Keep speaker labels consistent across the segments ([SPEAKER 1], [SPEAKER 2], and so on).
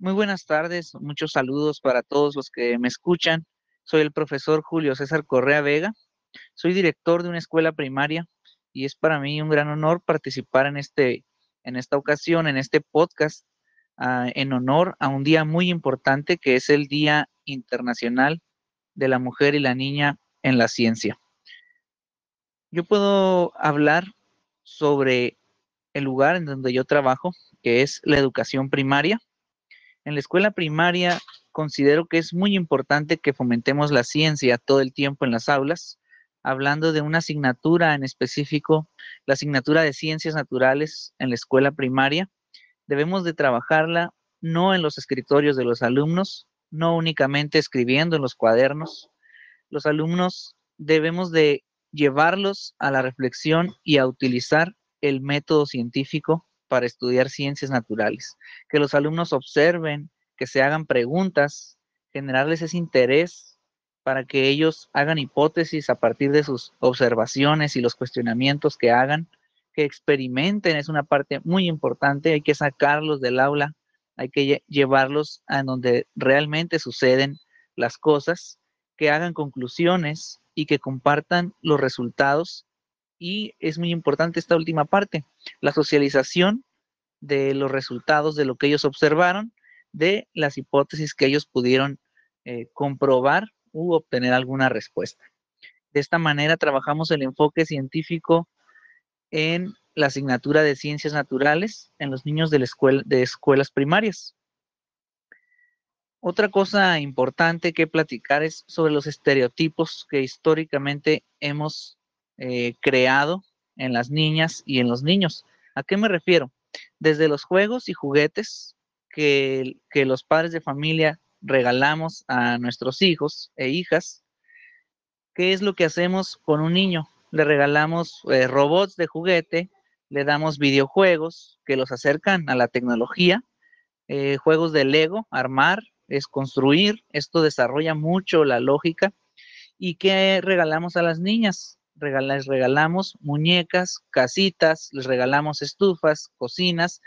[SPEAKER 1] Muy buenas tardes, muchos saludos para todos los que me escuchan. Soy el profesor Julio César Correa Vega. Soy director de una escuela primaria y es para mí un gran honor participar en, este, en esta ocasión, en este podcast, uh, en honor a un día muy importante que es el Día Internacional de la Mujer y la Niña en la Ciencia. Yo puedo hablar sobre el lugar en donde yo trabajo, que es la educación primaria. En la escuela primaria considero que es muy importante que fomentemos la ciencia todo el tiempo en las aulas, hablando de una asignatura en específico, la asignatura de ciencias naturales en la escuela primaria. Debemos de trabajarla no en los escritorios de los alumnos, no únicamente escribiendo en los cuadernos. Los alumnos debemos de llevarlos a la reflexión y a utilizar el método científico para estudiar ciencias naturales, que los alumnos observen, que se hagan preguntas, generarles ese interés para que ellos hagan hipótesis a partir de sus observaciones y los cuestionamientos que hagan, que experimenten, es una parte muy importante, hay que sacarlos del aula, hay que llevarlos a donde realmente suceden las cosas, que hagan conclusiones y que compartan los resultados y es muy importante esta última parte, la socialización de los resultados de lo que ellos observaron, de las hipótesis que ellos pudieron eh, comprobar u obtener alguna respuesta. De esta manera trabajamos el enfoque científico en la asignatura de ciencias naturales en los niños de, de escuelas primarias. Otra cosa importante que platicar es sobre los estereotipos que históricamente hemos eh, creado en las niñas y en los niños. ¿A qué me refiero? Desde los juegos y juguetes que, los padres de familia regalamos a nuestros hijos e hijas, ¿qué es lo que hacemos con un niño? Le regalamos eh, robots de juguete, le damos videojuegos que los acercan a la tecnología, eh, juegos de Lego, armar, es construir, esto desarrolla mucho la lógica. ¿Y qué regalamos a las niñas? Les regalamos muñecas, casitas, les regalamos estufas, cocinas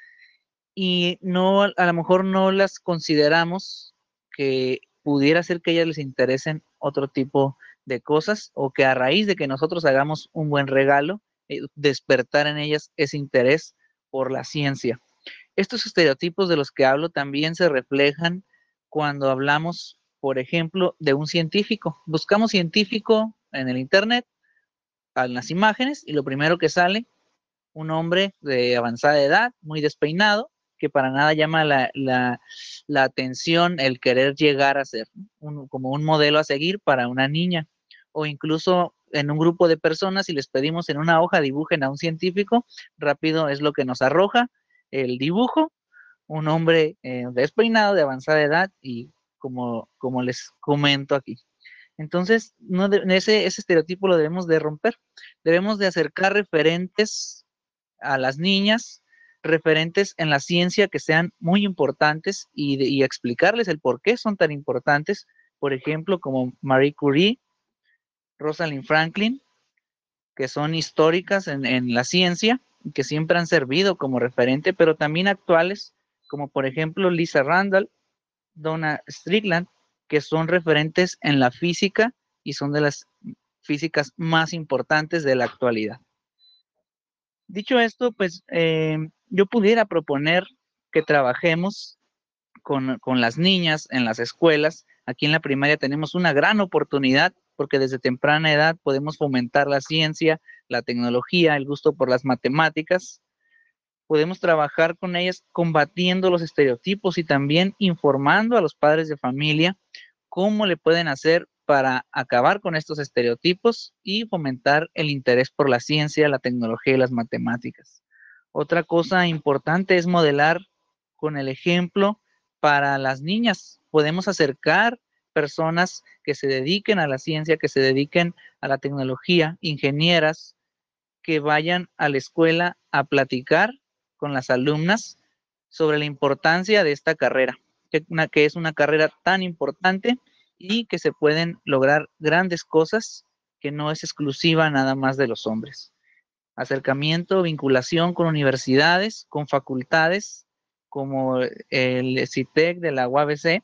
[SPEAKER 1] y no, a lo mejor no las consideramos que pudiera ser que a ellas les interesen otro tipo de cosas o que a raíz de que nosotros hagamos un buen regalo, eh, despertar en ellas ese interés por la ciencia. Estos estereotipos de los que hablo también se reflejan cuando hablamos, por ejemplo, de un científico. Buscamos científico en el Internet a las imágenes y lo primero que sale, un hombre de avanzada edad, muy despeinado, que para nada llama la, la, atención el querer llegar a ser como un modelo a seguir para una niña. O incluso en un grupo de personas, si les pedimos en una hoja dibujen a un científico, rápido es lo que nos arroja el dibujo, un hombre eh, despeinado, de avanzada edad y como, como les comento aquí. Entonces, no ese, ese estereotipo lo debemos de romper. Debemos de acercar referentes a las niñas, referentes en la ciencia que sean muy importantes y, y explicarles el por qué son tan importantes. Por ejemplo, como Marie Curie, Rosalind Franklin, que son históricas en, en la ciencia y que siempre han servido como referente, pero también actuales, como por ejemplo Lisa Randall, Donna Strickland, que son referentes en la física y son de las físicas más importantes de la actualidad. Dicho esto, pues eh, yo pudiera proponer que trabajemos con, con, las niñas en las escuelas. Aquí en la primaria tenemos una gran oportunidad porque desde temprana edad podemos fomentar la ciencia, la tecnología, el gusto por las matemáticas podemos trabajar con ellas combatiendo los estereotipos y también informando a los padres de familia cómo le pueden hacer para acabar con estos estereotipos y fomentar el interés por la ciencia, la tecnología y las matemáticas. Otra cosa importante es modelar con el ejemplo para las niñas. Podemos acercar personas que se dediquen a la ciencia, que se dediquen a la tecnología, ingenieras, que vayan a la escuela a platicar con las alumnas sobre la importancia de esta carrera, que, es una carrera tan importante y que se pueden lograr grandes cosas que no es exclusiva nada más de los hombres. Acercamiento, vinculación con universidades, con facultades como el CITEC de la UABC,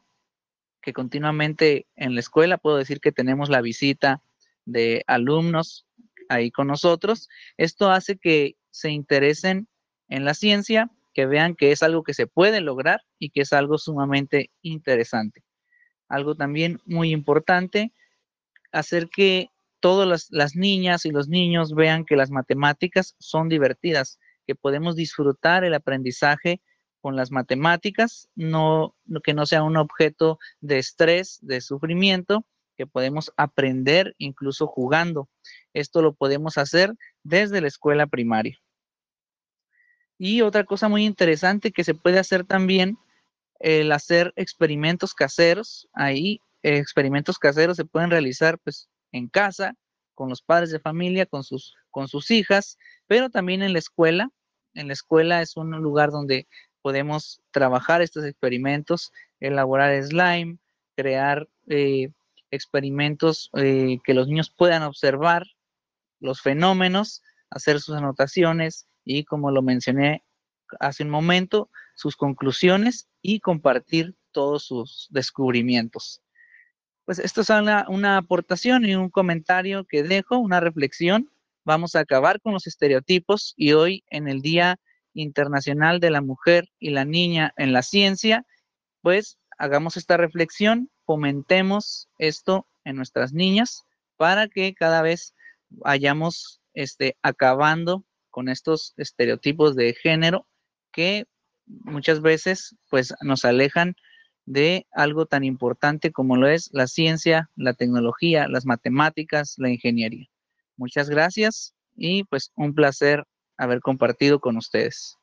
[SPEAKER 1] que continuamente en la escuela puedo decir que tenemos la visita de alumnos ahí con nosotros. Esto hace que se interesen en la ciencia, que vean que es algo que se puede lograr y que es algo sumamente interesante. Algo también muy importante, hacer que todas las, niñas y los niños vean que las matemáticas son divertidas, que podemos disfrutar el aprendizaje con las matemáticas, que no sea un objeto de estrés, de sufrimiento, que podemos aprender incluso jugando. Esto lo podemos hacer desde la escuela primaria. Y otra cosa muy interesante que se puede hacer también, el hacer experimentos caseros. Ahí experimentos caseros se pueden realizar pues en casa, con los padres de familia, con sus, con sus hijas, pero también en la escuela. En la escuela es un lugar donde podemos trabajar estos experimentos, elaborar slime, crear eh, experimentos eh, que los niños puedan observar los fenómenos, hacer sus anotaciones y, como lo mencioné hace un momento, sus conclusiones y compartir todos sus descubrimientos. Pues esto es una, aportación y un comentario que dejo, una reflexión. Vamos a acabar con los estereotipos y hoy en el Día Internacional de la Mujer y la Niña en la Ciencia, pues hagamos esta reflexión, fomentemos esto en nuestras niñas para que cada vez vayamos este, acabando con estos estereotipos de género que muchas veces pues nos alejan de algo tan importante como lo es la ciencia, la tecnología, las matemáticas, la ingeniería. Muchas gracias y pues un placer haber compartido con ustedes.